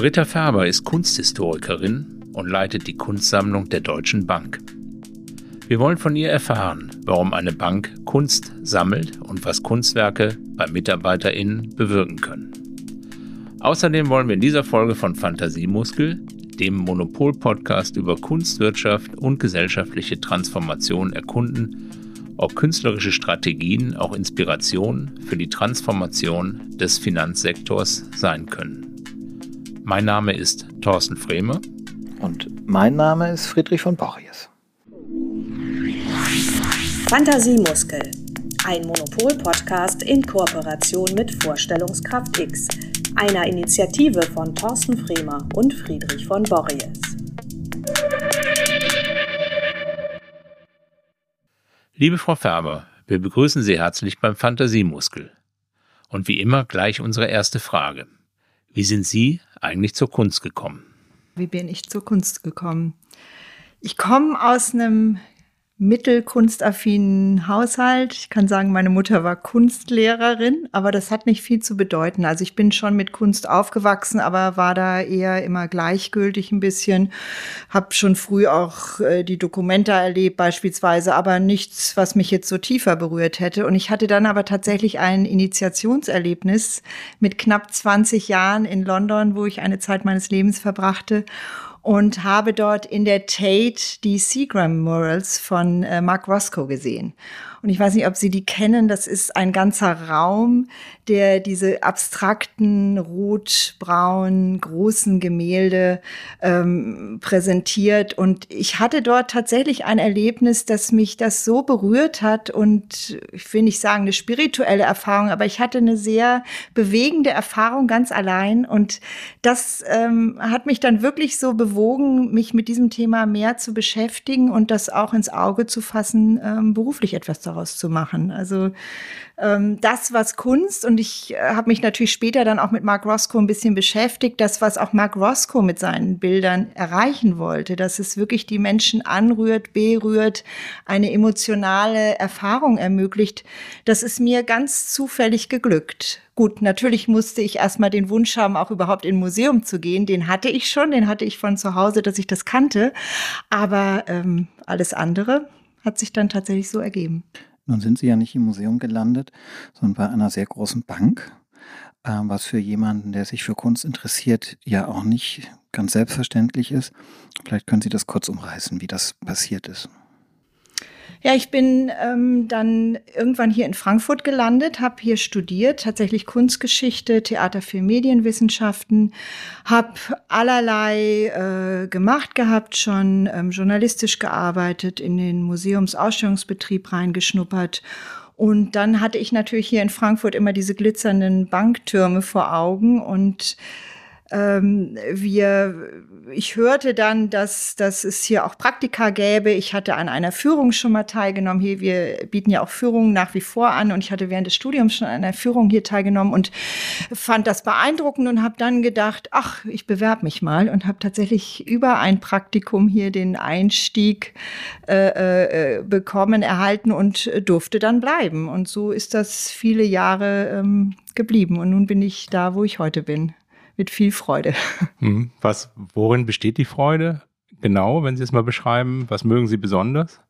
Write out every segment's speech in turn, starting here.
Britta Färber ist Kunsthistorikerin und leitet die Kunstsammlung der Deutschen Bank. Wir wollen von ihr erfahren, warum eine Bank Kunst sammelt und was Kunstwerke bei MitarbeiterInnen bewirken können. Außerdem wollen wir in dieser Folge von Fantasiemuskel, dem Monopol-Podcast über Kunstwirtschaft und gesellschaftliche Transformation erkunden, ob künstlerische Strategien auch Inspiration für die Transformation des Finanzsektors sein können. Mein Name ist Thorsten Frehme. Und mein Name ist Friedrich von Borries. Fantasiemuskel, ein Monopol-Podcast in Kooperation mit Vorstellungskraft X, einer Initiative von Thorsten Fremer und Friedrich von Borries. Liebe Frau Färber, wir begrüßen Sie herzlich beim Fantasiemuskel. Und wie immer gleich unsere erste Frage. Wie sind Sie eigentlich zur Kunst gekommen? Wie bin ich zur Kunst gekommen? Ich komme aus einem mittelkunstaffinen Haushalt. Ich kann sagen, meine Mutter war Kunstlehrerin, aber das hat nicht viel zu bedeuten. Also ich bin schon mit Kunst aufgewachsen, aber war da eher immer gleichgültig ein bisschen. Hab schon früh auch äh, die Dokumenta erlebt beispielsweise, aber nichts, was mich jetzt so tiefer berührt hätte. Und ich hatte dann aber tatsächlich ein Initiationserlebnis mit knapp 20 Jahren in London, wo ich eine Zeit meines Lebens verbrachte und habe dort in der Tate die Seagram Murals von äh, Mark Roscoe gesehen. Und ich weiß nicht, ob Sie die kennen. Das ist ein ganzer Raum, der diese abstrakten, rot-braun, großen Gemälde ähm, präsentiert. Und ich hatte dort tatsächlich ein Erlebnis, dass mich das so berührt hat. Und ich will nicht sagen eine spirituelle Erfahrung, aber ich hatte eine sehr bewegende Erfahrung ganz allein. Und das ähm, hat mich dann wirklich so bewogen, mich mit diesem Thema mehr zu beschäftigen und das auch ins Auge zu fassen, ähm, beruflich etwas daraus zu machen. Also ähm, das, was Kunst, und ich äh, habe mich natürlich später dann auch mit Mark Roscoe ein bisschen beschäftigt, das, was auch Mark Roscoe mit seinen Bildern erreichen wollte, dass es wirklich die Menschen anrührt, berührt, eine emotionale Erfahrung ermöglicht, das ist mir ganz zufällig geglückt. Gut, natürlich musste ich erstmal den Wunsch haben, auch überhaupt in ein Museum zu gehen. Den hatte ich schon, den hatte ich von zu Hause, dass ich das kannte. Aber ähm, alles andere hat sich dann tatsächlich so ergeben. Nun sind Sie ja nicht im Museum gelandet, sondern bei einer sehr großen Bank, ähm, was für jemanden, der sich für Kunst interessiert, ja auch nicht ganz selbstverständlich ist. Vielleicht können Sie das kurz umreißen, wie das passiert ist. Ja, ich bin ähm, dann irgendwann hier in Frankfurt gelandet, habe hier studiert, tatsächlich Kunstgeschichte, Theater für Medienwissenschaften, habe allerlei äh, gemacht gehabt, schon ähm, journalistisch gearbeitet, in den Museumsausstellungsbetrieb reingeschnuppert. Und dann hatte ich natürlich hier in Frankfurt immer diese glitzernden Banktürme vor Augen und ähm, wir, ich hörte dann, dass, dass es hier auch Praktika gäbe. Ich hatte an einer Führung schon mal teilgenommen. Hier, wir bieten ja auch Führungen nach wie vor an und ich hatte während des Studiums schon an einer Führung hier teilgenommen und fand das beeindruckend und habe dann gedacht, ach, ich bewerbe mich mal und habe tatsächlich über ein Praktikum hier den Einstieg äh, äh, bekommen, erhalten und durfte dann bleiben. Und so ist das viele Jahre ähm, geblieben. Und nun bin ich da, wo ich heute bin mit viel Freude. Hm, was, worin besteht die Freude? Genau, wenn Sie es mal beschreiben, was mögen Sie besonders?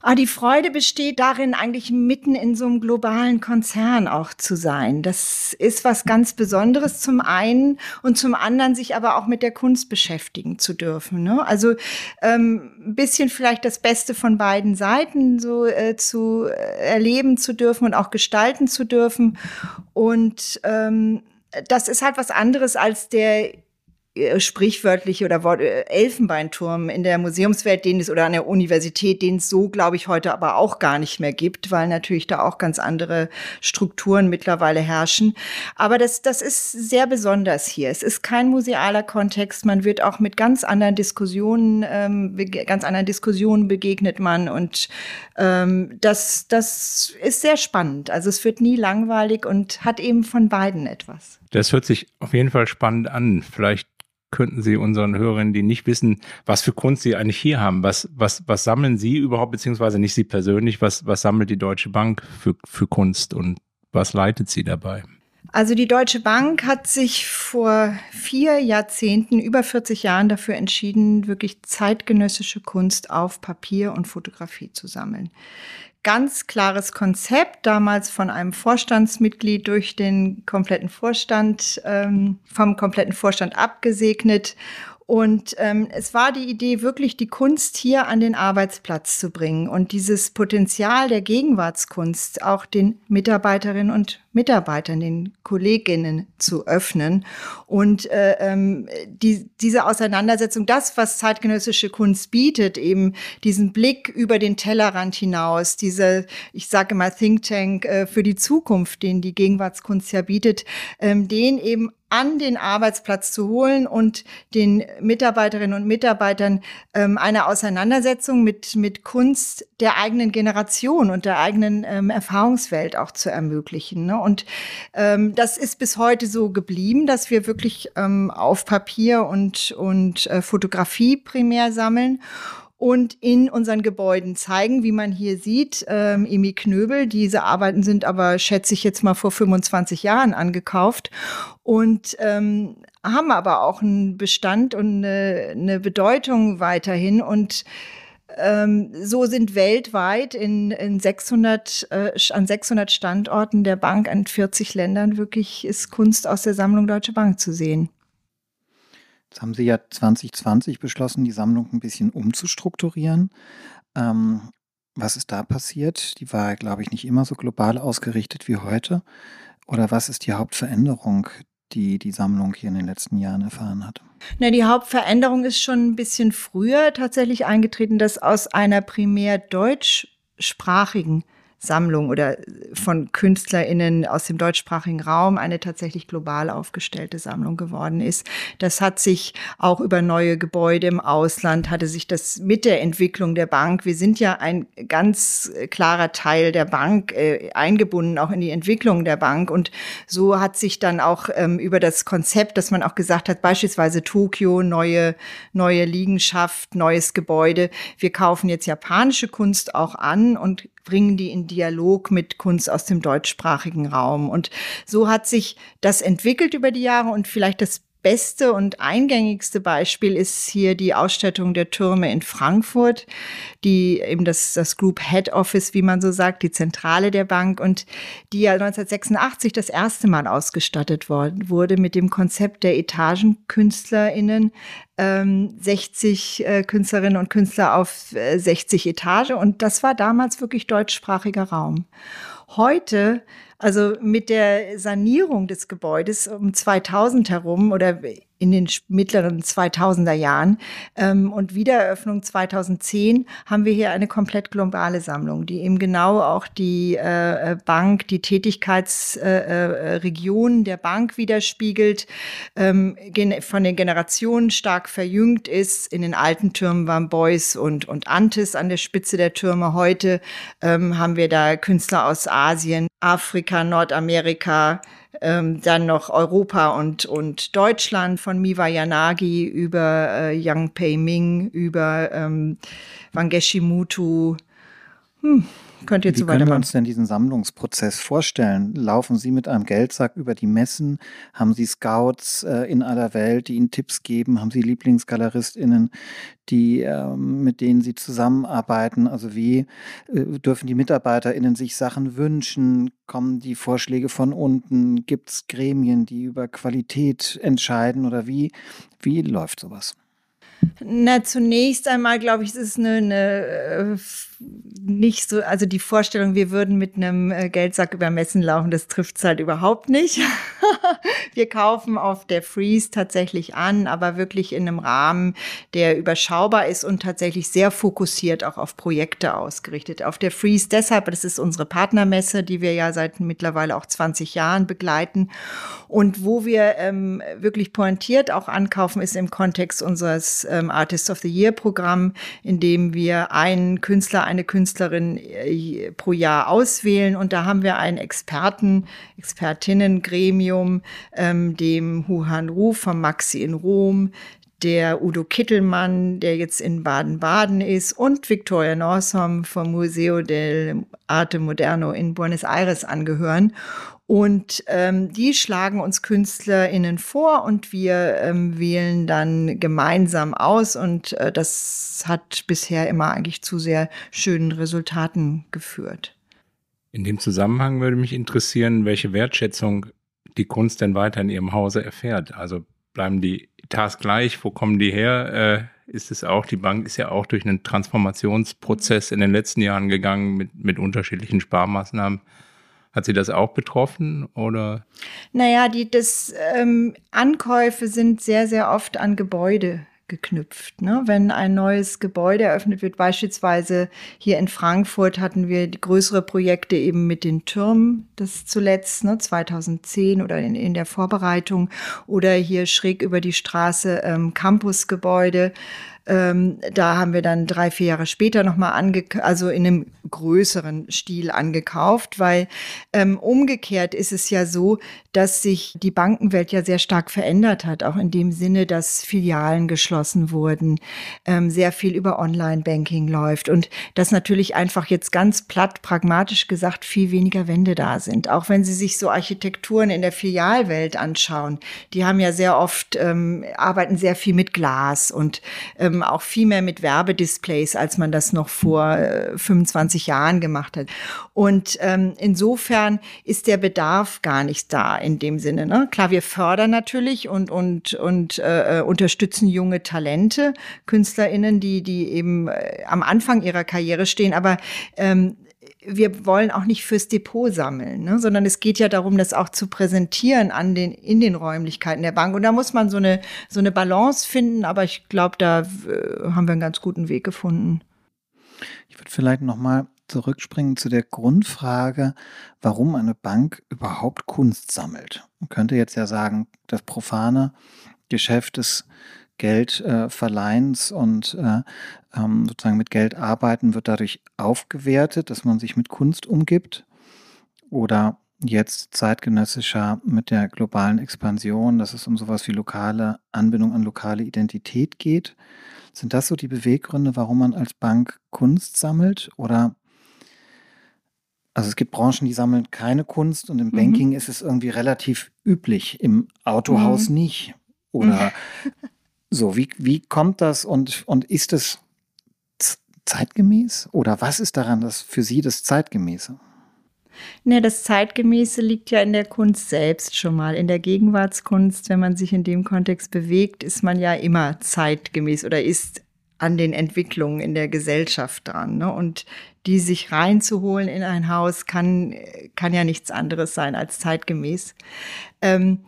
Ah, die Freude besteht darin, eigentlich mitten in so einem globalen Konzern auch zu sein. Das ist was ganz Besonderes zum einen und zum anderen sich aber auch mit der Kunst beschäftigen zu dürfen. Ne? Also ähm, ein bisschen vielleicht das Beste von beiden Seiten so äh, zu erleben zu dürfen und auch gestalten zu dürfen und ähm, das ist halt was anderes als der sprichwörtliche oder Wort, äh, Elfenbeinturm in der Museumswelt, den es oder an der Universität, den es so, glaube ich, heute aber auch gar nicht mehr gibt, weil natürlich da auch ganz andere Strukturen mittlerweile herrschen. Aber das, das ist sehr besonders hier. Es ist kein musealer Kontext. Man wird auch mit ganz anderen Diskussionen, ähm, ganz anderen Diskussionen begegnet man und ähm, das, das ist sehr spannend. Also es wird nie langweilig und hat eben von beiden etwas. Das hört sich auf jeden Fall spannend an. Vielleicht könnten Sie unseren Hörerinnen, die nicht wissen, was für Kunst Sie eigentlich hier haben, was, was, was sammeln Sie überhaupt, beziehungsweise nicht Sie persönlich, was, was sammelt die Deutsche Bank für, für Kunst und was leitet sie dabei? Also die Deutsche Bank hat sich vor vier Jahrzehnten, über 40 Jahren dafür entschieden, wirklich zeitgenössische Kunst auf Papier und Fotografie zu sammeln. Ganz klares Konzept, damals von einem Vorstandsmitglied durch den kompletten Vorstand, ähm, vom kompletten Vorstand abgesegnet. Und ähm, es war die Idee, wirklich die Kunst hier an den Arbeitsplatz zu bringen und dieses Potenzial der Gegenwartskunst auch den Mitarbeiterinnen und Mitarbeitern, den Kolleginnen zu öffnen. Und äh, ähm, die, diese Auseinandersetzung, das, was zeitgenössische Kunst bietet, eben diesen Blick über den Tellerrand hinaus, diese, ich sage mal, Think Tank äh, für die Zukunft, den die Gegenwartskunst ja bietet, ähm, den eben an den Arbeitsplatz zu holen und den Mitarbeiterinnen und Mitarbeitern ähm, eine Auseinandersetzung mit, mit Kunst der eigenen Generation und der eigenen ähm, Erfahrungswelt auch zu ermöglichen. Ne? Und ähm, das ist bis heute so geblieben, dass wir wirklich ähm, auf Papier und, und äh, Fotografie primär sammeln und in unseren Gebäuden zeigen, wie man hier sieht, ähm, Emi Knöbel. Diese Arbeiten sind aber, schätze ich jetzt mal, vor 25 Jahren angekauft und ähm, haben aber auch einen Bestand und eine, eine Bedeutung weiterhin und ähm, so sind weltweit in, in 600, äh, an 600 Standorten der Bank in 40 Ländern wirklich ist Kunst aus der Sammlung Deutsche Bank zu sehen. Jetzt haben Sie ja 2020 beschlossen, die Sammlung ein bisschen umzustrukturieren. Ähm, was ist da passiert? Die war, glaube ich, nicht immer so global ausgerichtet wie heute. Oder was ist die Hauptveränderung, die die Sammlung hier in den letzten Jahren erfahren hat? Na, die Hauptveränderung ist schon ein bisschen früher tatsächlich eingetreten, dass aus einer primär deutschsprachigen Sammlung oder von KünstlerInnen aus dem deutschsprachigen Raum eine tatsächlich global aufgestellte Sammlung geworden ist. Das hat sich auch über neue Gebäude im Ausland, hatte sich das mit der Entwicklung der Bank, wir sind ja ein ganz klarer Teil der Bank, äh, eingebunden auch in die Entwicklung der Bank. Und so hat sich dann auch ähm, über das Konzept, dass man auch gesagt hat, beispielsweise Tokio, neue, neue Liegenschaft, neues Gebäude. Wir kaufen jetzt japanische Kunst auch an und bringen die in Dialog mit Kunst aus dem deutschsprachigen Raum. Und so hat sich das entwickelt über die Jahre und vielleicht das beste und eingängigste Beispiel ist hier die Ausstattung der Türme in Frankfurt, die eben das, das Group Head Office, wie man so sagt, die Zentrale der Bank und die ja 1986 das erste Mal ausgestattet worden, wurde mit dem Konzept der EtagenkünstlerInnen, ähm, 60 äh, Künstlerinnen und Künstler auf äh, 60 Etage und das war damals wirklich deutschsprachiger Raum. Heute also mit der Sanierung des Gebäudes um 2000 herum oder in den mittleren 2000er Jahren ähm, und Wiedereröffnung 2010 haben wir hier eine komplett globale Sammlung, die eben genau auch die äh, Bank, die Tätigkeitsregion äh, äh, der Bank widerspiegelt, ähm, von den Generationen stark verjüngt ist. In den alten Türmen waren Beuys und, und Antis an der Spitze der Türme. Heute ähm, haben wir da Künstler aus Asien, Afrika, Nordamerika, ähm, dann noch Europa und, und Deutschland von Miwa Yanagi über äh, Yang Pei Ming, über ähm, Wangeshi. Hm, könnt ihr Wie können wir uns denn diesen Sammlungsprozess vorstellen? Laufen Sie mit einem Geldsack über die Messen? Haben Sie Scouts äh, in aller Welt, die Ihnen Tipps geben? Haben Sie LieblingsgaleristInnen, die, äh, mit denen Sie zusammenarbeiten? Also wie äh, dürfen die MitarbeiterInnen sich Sachen wünschen? Kommen die Vorschläge von unten? Gibt es Gremien, die über Qualität entscheiden? Oder wie, wie läuft sowas? Na, zunächst einmal glaube ich, es ist eine, eine äh, nicht so, also die Vorstellung, wir würden mit einem äh, Geldsack über Messen laufen, das trifft es halt überhaupt nicht. wir kaufen auf der Freeze tatsächlich an, aber wirklich in einem Rahmen, der überschaubar ist und tatsächlich sehr fokussiert auch auf Projekte ausgerichtet. Auf der Freeze deshalb, das ist unsere Partnermesse, die wir ja seit mittlerweile auch 20 Jahren begleiten und wo wir ähm, wirklich pointiert auch ankaufen, ist im Kontext unseres ähm, Artist of the Year Programm, in dem wir einen Künstler, eine Künstlerin äh, pro Jahr auswählen. Und da haben wir ein Experten, Expertinnengremium, ähm, dem Huhan Ruf vom Maxi in Rom, der Udo Kittelmann, der jetzt in Baden-Baden ist, und Victoria Norsom vom Museo del Arte Moderno in Buenos Aires angehören. Und ähm, die schlagen uns KünstlerInnen vor und wir ähm, wählen dann gemeinsam aus. Und äh, das hat bisher immer eigentlich zu sehr schönen Resultaten geführt. In dem Zusammenhang würde mich interessieren, welche Wertschätzung die Kunst denn weiter in Ihrem Hause erfährt. Also bleiben die Etats gleich? Wo kommen die her? Äh, ist es auch, die Bank ist ja auch durch einen Transformationsprozess in den letzten Jahren gegangen mit, mit unterschiedlichen Sparmaßnahmen. Hat Sie das auch betroffen oder? Naja, die das, ähm, Ankäufe sind sehr, sehr oft an Gebäude geknüpft. Ne? Wenn ein neues Gebäude eröffnet wird, beispielsweise hier in Frankfurt hatten wir größere Projekte eben mit den Türmen, das zuletzt, ne, 2010 oder in, in der Vorbereitung, oder hier schräg über die Straße ähm, Campusgebäude. Ähm, da haben wir dann drei, vier Jahre später nochmal ange, also in einem größeren Stil angekauft, weil ähm, umgekehrt ist es ja so, dass sich die Bankenwelt ja sehr stark verändert hat, auch in dem Sinne, dass Filialen geschlossen wurden, ähm, sehr viel über Online-Banking läuft und dass natürlich einfach jetzt ganz platt, pragmatisch gesagt, viel weniger Wände da sind. Auch wenn Sie sich so Architekturen in der Filialwelt anschauen, die haben ja sehr oft, ähm, arbeiten sehr viel mit Glas und ähm, auch viel mehr mit Werbedisplays, als man das noch vor äh, 25 Jahren gemacht hat. Und ähm, insofern ist der Bedarf gar nicht da in dem Sinne. Ne? Klar, wir fördern natürlich und und und äh, äh unterstützen junge Talente, KünstlerInnen, die die eben äh, am Anfang ihrer Karriere stehen, aber ähm, wir wollen auch nicht fürs Depot sammeln, ne, sondern es geht ja darum, das auch zu präsentieren an den, in den Räumlichkeiten der Bank. Und da muss man so eine, so eine Balance finden, aber ich glaube, da äh, haben wir einen ganz guten Weg gefunden. Ich würde vielleicht nochmal zurückspringen zu der Grundfrage, warum eine Bank überhaupt Kunst sammelt. Man könnte jetzt ja sagen, das profane Geschäft ist Geldverleihens äh, und äh, ähm, sozusagen mit Geld arbeiten wird dadurch aufgewertet, dass man sich mit Kunst umgibt oder jetzt zeitgenössischer mit der globalen Expansion, dass es um sowas wie lokale Anbindung an lokale Identität geht. Sind das so die Beweggründe, warum man als Bank Kunst sammelt? Oder also es gibt Branchen, die sammeln keine Kunst und im mhm. Banking ist es irgendwie relativ üblich, im Autohaus mhm. nicht. Oder So, wie, wie kommt das und, und ist es zeitgemäß? Oder was ist daran das für Sie das Zeitgemäße? Ne, das Zeitgemäße liegt ja in der Kunst selbst schon mal. In der Gegenwartskunst, wenn man sich in dem Kontext bewegt, ist man ja immer zeitgemäß oder ist an den Entwicklungen in der Gesellschaft dran. Ne? Und die sich reinzuholen in ein Haus kann, kann ja nichts anderes sein als zeitgemäß. Ähm,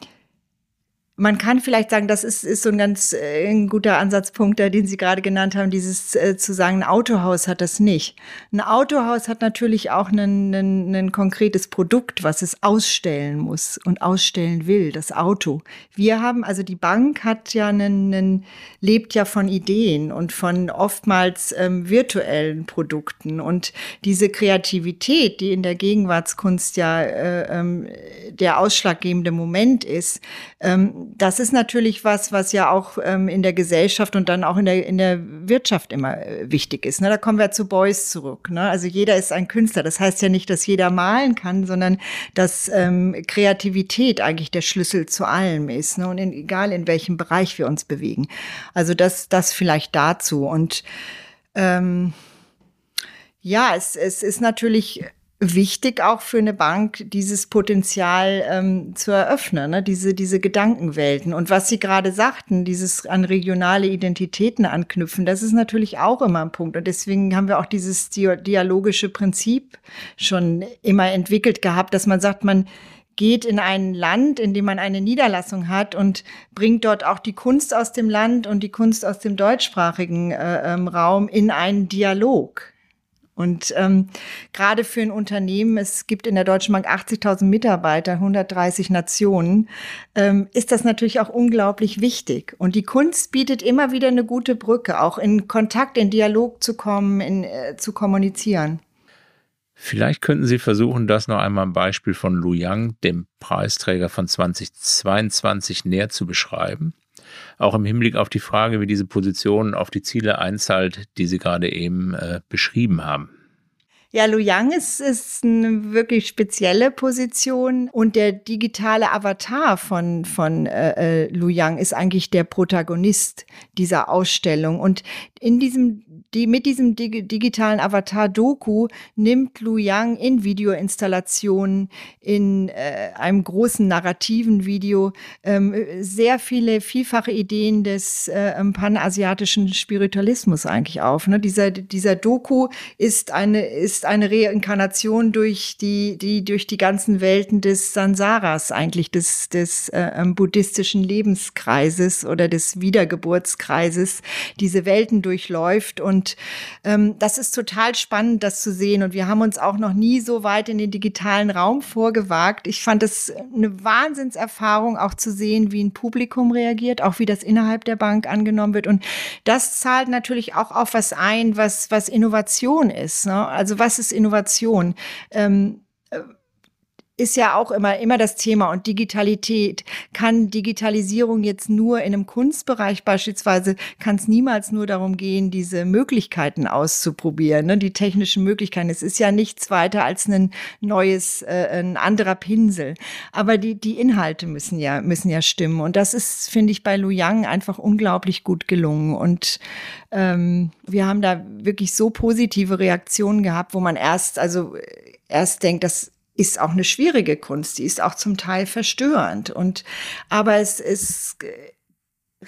man kann vielleicht sagen, das ist, ist so ein ganz äh, ein guter Ansatzpunkt, den Sie gerade genannt haben, dieses äh, zu sagen, ein Autohaus hat das nicht. Ein Autohaus hat natürlich auch ein, konkretes Produkt, was es ausstellen muss und ausstellen will, das Auto. Wir haben, also die Bank hat ja einen lebt ja von Ideen und von oftmals ähm, virtuellen Produkten und diese Kreativität, die in der Gegenwartskunst ja äh, ähm, der ausschlaggebende Moment ist, ähm, das ist natürlich was, was ja auch ähm, in der Gesellschaft und dann auch in der, in der Wirtschaft immer äh, wichtig ist. Ne? Da kommen wir zu Beuys zurück. Ne? Also jeder ist ein Künstler. Das heißt ja nicht, dass jeder malen kann, sondern dass ähm, Kreativität eigentlich der Schlüssel zu allem ist. Ne? Und in, egal in welchem Bereich wir uns bewegen. Also das, das vielleicht dazu. Und ähm, ja, es, es ist natürlich wichtig auch für eine Bank, dieses Potenzial ähm, zu eröffnen, ne? diese, diese Gedankenwelten. Und was Sie gerade sagten, dieses an regionale Identitäten anknüpfen, das ist natürlich auch immer ein Punkt. Und deswegen haben wir auch dieses dialogische Prinzip schon immer entwickelt gehabt, dass man sagt, man geht in ein Land, in dem man eine Niederlassung hat und bringt dort auch die Kunst aus dem Land und die Kunst aus dem deutschsprachigen äh, ähm, Raum in einen Dialog. Und ähm, gerade für ein Unternehmen, es gibt in der Deutschen Bank 80.000 Mitarbeiter, 130 Nationen, ähm, ist das natürlich auch unglaublich wichtig. Und die Kunst bietet immer wieder eine gute Brücke, auch in Kontakt, in Dialog zu kommen, in, äh, zu kommunizieren. Vielleicht könnten Sie versuchen, das noch einmal am Beispiel von Lu Yang, dem Preisträger von 2022, näher zu beschreiben. Auch im Hinblick auf die Frage, wie diese Position auf die Ziele einzahlt, die Sie gerade eben äh, beschrieben haben. Ja, Lu Yang ist, ist eine wirklich spezielle Position und der digitale Avatar von, von äh, äh Lu Yang ist eigentlich der Protagonist dieser Ausstellung. Und in diesem die mit diesem dig digitalen Avatar Doku nimmt Lu Yang in Videoinstallationen, in äh, einem großen narrativen Video ähm, sehr viele vielfache Ideen des äh, panasiatischen Spiritualismus eigentlich auf. Ne? Dieser, dieser Doku ist eine, ist eine Reinkarnation durch die, die, durch die ganzen Welten des Sansaras, eigentlich des, des äh, ähm, buddhistischen Lebenskreises oder des Wiedergeburtskreises, diese Welten durchläuft und und ähm, das ist total spannend, das zu sehen. Und wir haben uns auch noch nie so weit in den digitalen Raum vorgewagt. Ich fand es eine Wahnsinnserfahrung, auch zu sehen, wie ein Publikum reagiert, auch wie das innerhalb der Bank angenommen wird. Und das zahlt natürlich auch auf was ein, was, was Innovation ist. Ne? Also was ist Innovation? Ähm, ist ja auch immer, immer das Thema und Digitalität. Kann Digitalisierung jetzt nur in einem Kunstbereich beispielsweise, kann es niemals nur darum gehen, diese Möglichkeiten auszuprobieren, ne? die technischen Möglichkeiten. Es ist ja nichts weiter als ein neues, äh, ein anderer Pinsel. Aber die, die Inhalte müssen ja, müssen ja stimmen. Und das ist, finde ich, bei Lu Yang einfach unglaublich gut gelungen. Und ähm, wir haben da wirklich so positive Reaktionen gehabt, wo man erst, also erst denkt, das ist auch eine schwierige Kunst, die ist auch zum Teil verstörend. Und aber es, es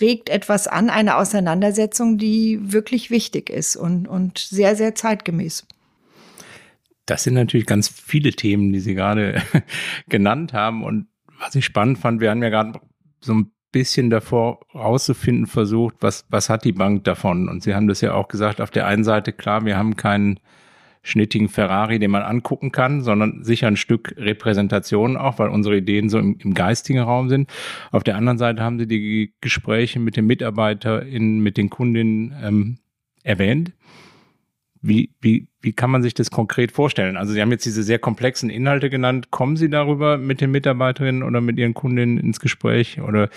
regt etwas an, eine Auseinandersetzung, die wirklich wichtig ist und, und sehr, sehr zeitgemäß. Das sind natürlich ganz viele Themen, die Sie gerade genannt haben. Und was ich spannend fand, wir haben ja gerade so ein bisschen davor rauszufinden versucht, was, was hat die Bank davon? Und Sie haben das ja auch gesagt, auf der einen Seite, klar, wir haben keinen schnittigen Ferrari, den man angucken kann, sondern sicher ein Stück Repräsentation auch, weil unsere Ideen so im, im geistigen Raum sind. Auf der anderen Seite haben sie die Gespräche mit den MitarbeiterInnen, mit den Kundinnen ähm, erwähnt. Wie, wie, wie kann man sich das konkret vorstellen? Also Sie haben jetzt diese sehr komplexen Inhalte genannt. Kommen Sie darüber mit den Mitarbeiterinnen oder mit Ihren Kundinnen ins Gespräch? Oder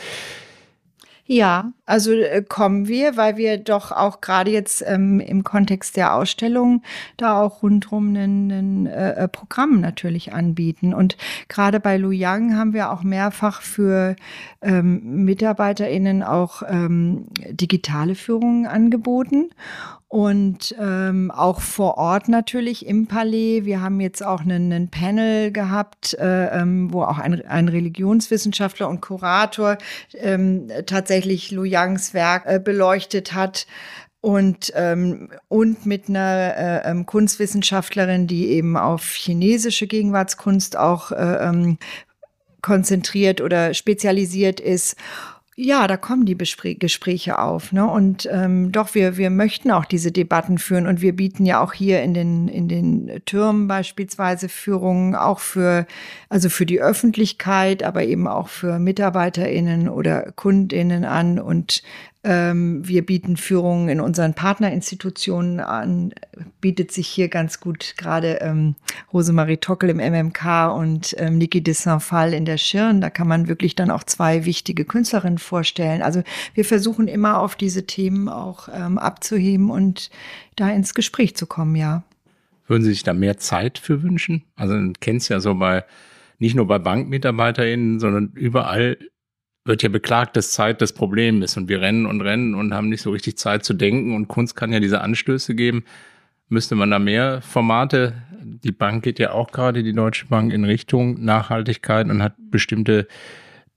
ja, also äh, kommen wir, weil wir doch auch gerade jetzt ähm, im Kontext der Ausstellung da auch rundrum ein, ein äh, äh, Programm natürlich anbieten. Und gerade bei Lu Yang haben wir auch mehrfach für ähm, MitarbeiterInnen auch ähm, digitale Führungen angeboten und ähm, auch vor Ort natürlich im Palais. Wir haben jetzt auch einen, einen Panel gehabt, äh, ähm, wo auch ein, ein Religionswissenschaftler und Kurator ähm, tatsächlich Lu Yangs Werk äh, beleuchtet hat und ähm, und mit einer äh, ähm, Kunstwissenschaftlerin, die eben auf chinesische Gegenwartskunst auch äh, ähm, konzentriert oder spezialisiert ist ja, da kommen die Bespr Gespräche auf. Ne? Und ähm, doch, wir, wir möchten auch diese Debatten führen und wir bieten ja auch hier in den, in den Türmen beispielsweise Führungen auch für, also für die Öffentlichkeit, aber eben auch für MitarbeiterInnen oder KundInnen an und wir bieten Führungen in unseren Partnerinstitutionen an, bietet sich hier ganz gut gerade ähm, Rosemarie Tockel im MMK und ähm, Niki de Saint-Phal in der Schirn. Da kann man wirklich dann auch zwei wichtige Künstlerinnen vorstellen. Also wir versuchen immer auf diese Themen auch ähm, abzuheben und da ins Gespräch zu kommen, ja. Würden Sie sich da mehr Zeit für wünschen? Also man kennt es ja so bei, nicht nur bei BankmitarbeiterInnen, sondern überall wird ja beklagt, dass Zeit das Problem ist und wir rennen und rennen und haben nicht so richtig Zeit zu denken und Kunst kann ja diese Anstöße geben. Müsste man da mehr Formate? Die Bank geht ja auch gerade, die Deutsche Bank, in Richtung Nachhaltigkeit und hat bestimmte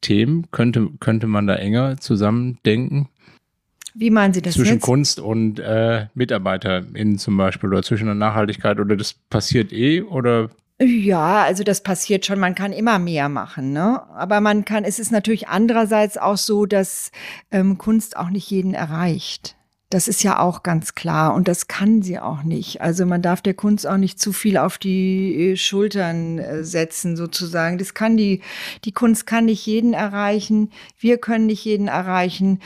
Themen. Könnte, könnte man da enger zusammen denken? Wie meinen Sie das Zwischen jetzt? Kunst und äh, MitarbeiterInnen zum Beispiel oder zwischen der Nachhaltigkeit oder das passiert eh oder ja, also das passiert schon. Man kann immer mehr machen, ne? Aber man kann, es ist natürlich andererseits auch so, dass ähm, Kunst auch nicht jeden erreicht. Das ist ja auch ganz klar und das kann sie auch nicht. Also man darf der Kunst auch nicht zu viel auf die äh, Schultern äh, setzen sozusagen. Das kann die, die Kunst kann nicht jeden erreichen. Wir können nicht jeden erreichen.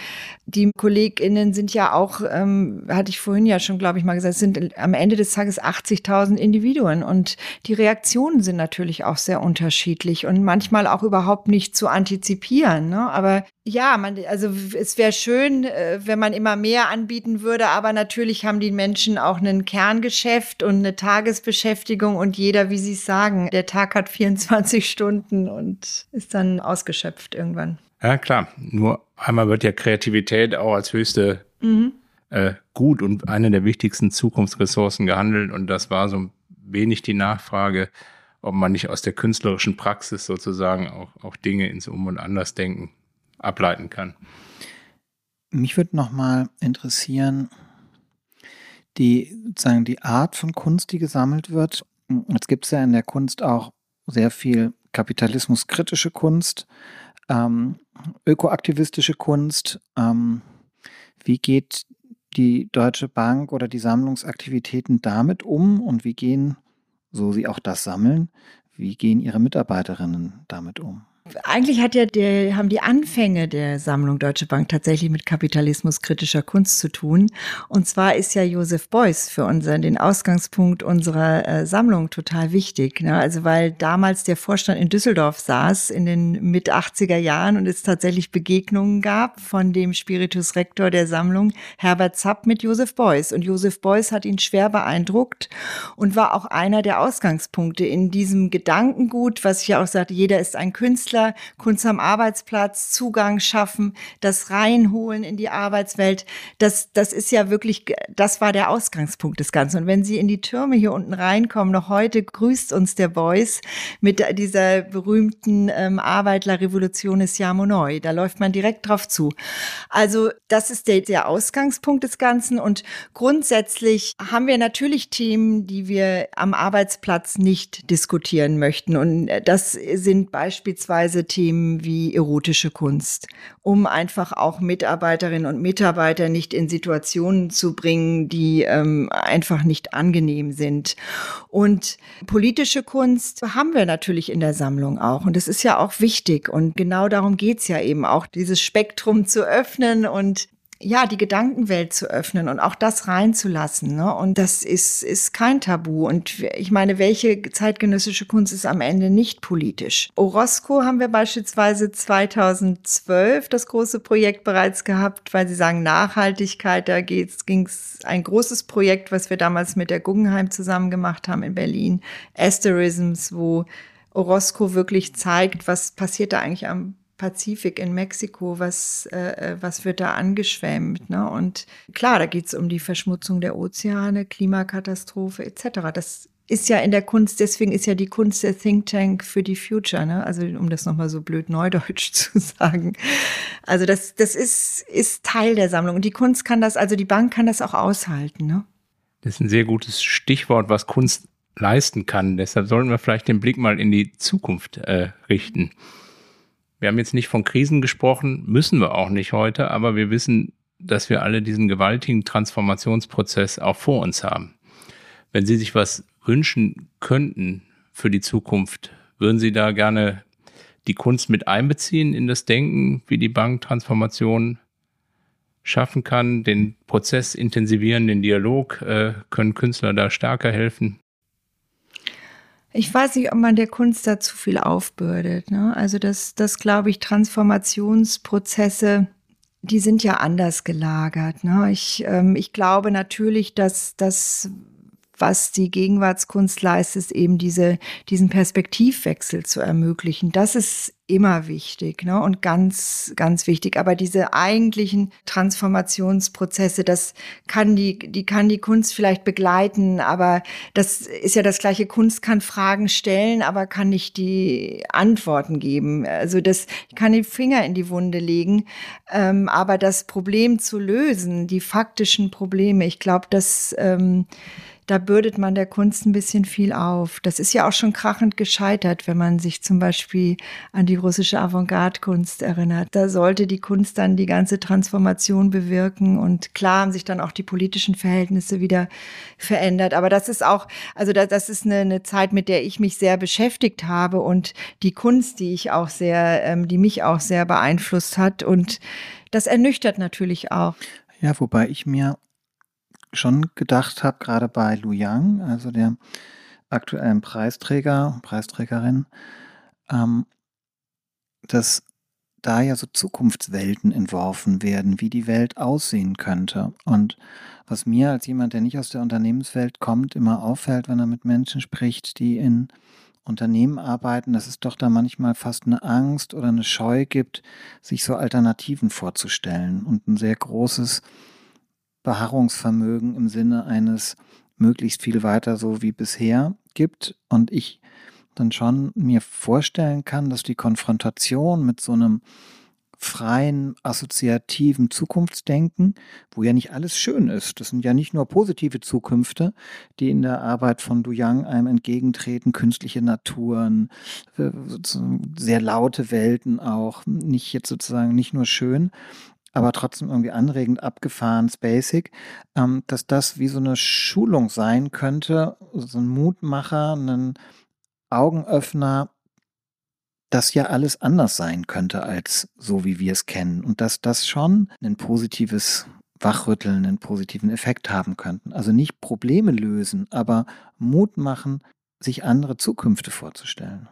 Die KollegInnen sind ja auch, ähm, hatte ich vorhin ja schon, glaube ich, mal gesagt, sind am Ende des Tages 80.000 Individuen und die Reaktionen sind natürlich auch sehr unterschiedlich und manchmal auch überhaupt nicht zu antizipieren. Ne? Aber Ja, man, also es wäre schön, äh, wenn man immer mehr anbieten würde, aber natürlich haben die Menschen auch ein Kerngeschäft und eine Tagesbeschäftigung und jeder, wie Sie es sagen, der Tag hat 24 Stunden und ist dann ausgeschöpft irgendwann. Ja, klar. Nur einmal wird ja Kreativität auch als höchste mhm. äh, Gut und eine der wichtigsten Zukunftsressourcen gehandelt und das war so wenig die Nachfrage, ob man nicht aus der künstlerischen Praxis sozusagen auch, auch Dinge ins Um und Anders denken ableiten kann. Mich würde noch mal interessieren, die, sozusagen die Art von Kunst, die gesammelt wird. Jetzt gibt es ja in der Kunst auch sehr viel kapitalismuskritische Kunst, ähm, ökoaktivistische Kunst. Ähm, wie geht die Deutsche Bank oder die Sammlungsaktivitäten damit um und wie gehen, so sie auch das sammeln, wie gehen ihre Mitarbeiterinnen damit um? Eigentlich hat ja der, haben die Anfänge der Sammlung Deutsche Bank tatsächlich mit kapitalismuskritischer Kunst zu tun. Und zwar ist ja Josef Beuys für unseren, den Ausgangspunkt unserer äh, Sammlung total wichtig. Ne? Also weil damals der Vorstand in Düsseldorf saß in den mit 80er Jahren und es tatsächlich Begegnungen gab von dem Spiritus Rector der Sammlung, Herbert Zapp, mit Josef Beuys. Und Josef Beuys hat ihn schwer beeindruckt und war auch einer der Ausgangspunkte in diesem Gedankengut, was ich ja auch sagte, jeder ist ein Künstler Künstler, Kunst am Arbeitsplatz, Zugang schaffen, das reinholen in die Arbeitswelt. Das, das ist ja wirklich, das war der Ausgangspunkt des Ganzen. Und wenn Sie in die Türme hier unten reinkommen, noch heute grüßt uns der Boys mit dieser berühmten ähm, Arbeitlerrevolution ist Jamo neu. Da läuft man direkt drauf zu. Also das ist der, der Ausgangspunkt des Ganzen. Und grundsätzlich haben wir natürlich Themen, die wir am Arbeitsplatz nicht diskutieren möchten. Und das sind beispielsweise beispielsweise Themen wie erotische Kunst, um einfach auch Mitarbeiterinnen und Mitarbeiter nicht in Situationen zu bringen, die ähm, einfach nicht angenehm sind. Und politische Kunst haben wir natürlich in der Sammlung auch. Und das ist ja auch wichtig. Und genau darum geht's ja eben auch, dieses Spektrum zu öffnen und ja, die Gedankenwelt zu öffnen und auch das reinzulassen. Ne? Und das ist, ist kein Tabu. Und ich meine, welche zeitgenössische Kunst ist am Ende nicht politisch? Orozco haben wir beispielsweise 2012 das große Projekt bereits gehabt, weil Sie sagen Nachhaltigkeit, da ging es ein großes Projekt, was wir damals mit der Guggenheim zusammen gemacht haben in Berlin, Asterisms, wo Orozco wirklich zeigt, was passiert da eigentlich am Pazifik in Mexiko, was, äh, äh, was wird da angeschwemmt. Ne? Und klar, da geht es um die Verschmutzung der Ozeane, Klimakatastrophe etc. Das ist ja in der Kunst, deswegen ist ja die Kunst der Think Tank für die Future, ne? Also um das nochmal so blöd neudeutsch zu sagen. Also das, das ist, ist Teil der Sammlung. Und die Kunst kann das, also die Bank kann das auch aushalten, ne? Das ist ein sehr gutes Stichwort, was Kunst leisten kann. Deshalb sollten wir vielleicht den Blick mal in die Zukunft äh, richten. Wir haben jetzt nicht von Krisen gesprochen, müssen wir auch nicht heute, aber wir wissen, dass wir alle diesen gewaltigen Transformationsprozess auch vor uns haben. Wenn Sie sich was wünschen könnten für die Zukunft, würden Sie da gerne die Kunst mit einbeziehen in das Denken, wie die Bank Transformation schaffen kann, den Prozess intensivieren, den Dialog, äh, können Künstler da stärker helfen? Ich weiß nicht, ob man der Kunst da zu viel aufbürdet. Ne? Also das, das glaube ich, Transformationsprozesse, die sind ja anders gelagert. Ne? Ich, ähm, ich glaube natürlich, dass das was die Gegenwartskunst leistet, ist eben diese, diesen Perspektivwechsel zu ermöglichen. Das ist immer wichtig ne? und ganz, ganz wichtig. Aber diese eigentlichen Transformationsprozesse, das kann die, die kann die Kunst vielleicht begleiten, aber das ist ja das gleiche. Kunst kann Fragen stellen, aber kann nicht die Antworten geben. Also das kann den Finger in die Wunde legen, ähm, aber das Problem zu lösen, die faktischen Probleme, ich glaube, dass ähm, da bürdet man der Kunst ein bisschen viel auf. Das ist ja auch schon krachend gescheitert, wenn man sich zum Beispiel an die russische Avantgarde-Kunst erinnert. Da sollte die Kunst dann die ganze Transformation bewirken und klar haben sich dann auch die politischen Verhältnisse wieder verändert. Aber das ist auch, also das, ist eine, eine Zeit, mit der ich mich sehr beschäftigt habe und die Kunst, die ich auch sehr, ähm, die mich auch sehr beeinflusst hat und das ernüchtert natürlich auch. Ja, wobei ich mir schon gedacht habe, gerade bei Lu Yang, also der aktuellen Preisträger, Preisträgerin, ähm, dass da ja so Zukunftswelten entworfen werden, wie die Welt aussehen könnte. Und was mir als jemand, der nicht aus der Unternehmenswelt kommt, immer auffällt, wenn er mit Menschen spricht, die in Unternehmen arbeiten, dass es doch da manchmal fast eine Angst oder eine Scheu gibt, sich so Alternativen vorzustellen und ein sehr großes Beharrungsvermögen im Sinne eines möglichst viel weiter so wie bisher gibt. Und ich dann schon mir vorstellen kann, dass die Konfrontation mit so einem freien, assoziativen Zukunftsdenken, wo ja nicht alles schön ist. Das sind ja nicht nur positive Zukünfte, die in der Arbeit von Du Yang einem entgegentreten, künstliche Naturen, äh, sehr laute Welten auch, nicht jetzt sozusagen nicht nur schön, aber trotzdem irgendwie anregend, abgefahren, basic, ähm, dass das wie so eine Schulung sein könnte, so ein Mutmacher, ein Augenöffner, dass ja alles anders sein könnte als so, wie wir es kennen. Und dass das schon ein positives Wachrütteln, einen positiven Effekt haben könnten. Also nicht Probleme lösen, aber Mut machen, sich andere Zukünfte vorzustellen.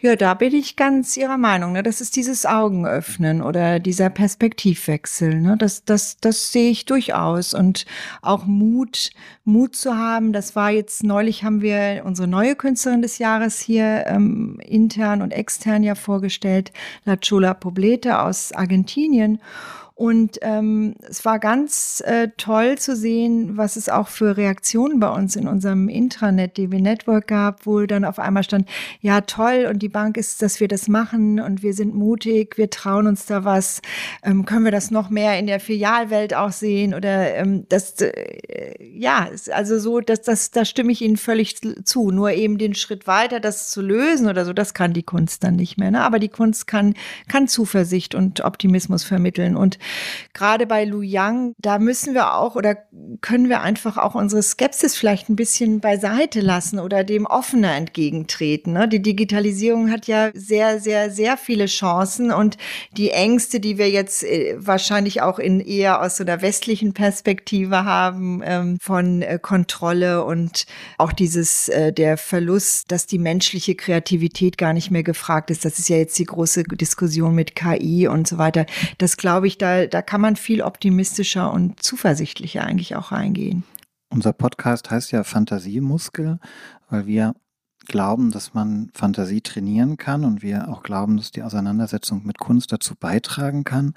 Ja, da bin ich ganz Ihrer Meinung. Ne? Das ist dieses Augenöffnen oder dieser Perspektivwechsel. Ne? Das, das, das sehe ich durchaus. Und auch Mut, Mut zu haben. Das war jetzt neulich haben wir unsere neue Künstlerin des Jahres hier ähm, intern und extern ja vorgestellt, La Chola Poblete aus Argentinien. Und ähm, es war ganz äh, toll zu sehen, was es auch für Reaktionen bei uns in unserem Intranet, DW Network gab, wo dann auf einmal stand, ja toll und die Bank ist, dass wir das machen und wir sind mutig, wir trauen uns da was. Ähm, können wir das noch mehr in der Filialwelt auch sehen? Oder ähm, das, äh, ja, also so, das, das, da stimme ich Ihnen völlig zu. Nur eben den Schritt weiter, das zu lösen oder so, das kann die Kunst dann nicht mehr. Ne? Aber die Kunst kann, kann Zuversicht und Optimismus vermitteln. Und gerade bei Lu Yang, da müssen wir auch oder können wir einfach auch unsere Skepsis vielleicht ein bisschen beiseite lassen oder dem offener entgegentreten. Ne? Die Digitalisierung hat ja sehr, sehr, sehr viele Chancen und die Ängste, die wir jetzt äh, wahrscheinlich auch in eher aus so einer westlichen Perspektive haben, ähm, von äh, Kontrolle und auch dieses, äh, der Verlust, dass die menschliche Kreativität gar nicht mehr gefragt ist. Das ist ja jetzt die große Diskussion mit KI und so weiter. Das glaube ich, da da kann man viel optimistischer und zuversichtlicher eigentlich auch reingehen. Unser Podcast heißt ja Fantasiemuskel, weil wir glauben, dass man Fantasie trainieren kann und wir auch glauben, dass die Auseinandersetzung mit Kunst dazu beitragen kann.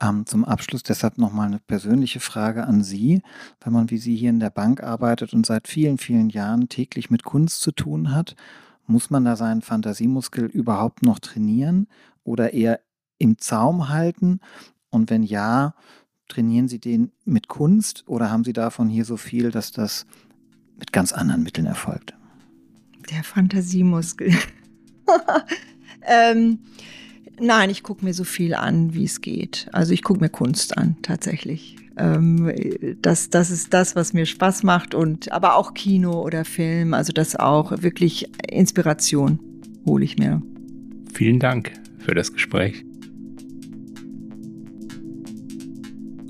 Ähm, zum Abschluss deshalb nochmal eine persönliche Frage an Sie. Wenn man wie Sie hier in der Bank arbeitet und seit vielen, vielen Jahren täglich mit Kunst zu tun hat, muss man da seinen Fantasiemuskel überhaupt noch trainieren oder eher im Zaum halten? Und wenn ja, trainieren Sie den mit Kunst oder haben Sie davon hier so viel, dass das mit ganz anderen Mitteln erfolgt? Der Fantasiemuskel. ähm, nein, ich gucke mir so viel an, wie es geht. Also ich gucke mir Kunst an, tatsächlich. Ähm, das, das ist das, was mir Spaß macht und aber auch Kino oder Film, also das auch wirklich Inspiration hole ich mir. Vielen Dank für das Gespräch.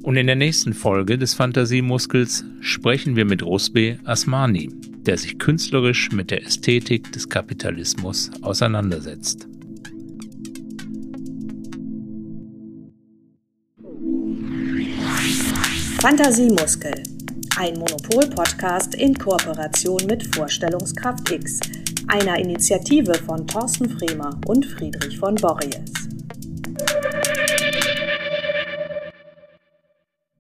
Und in der nächsten Folge des Fantasiemuskels sprechen wir mit Rusbe Asmani, der sich künstlerisch mit der Ästhetik des Kapitalismus auseinandersetzt. Fantasiemuskel, ein Monopol-Podcast in Kooperation mit Vorstellungskraft X, einer Initiative von Thorsten Fremer und Friedrich von Borries.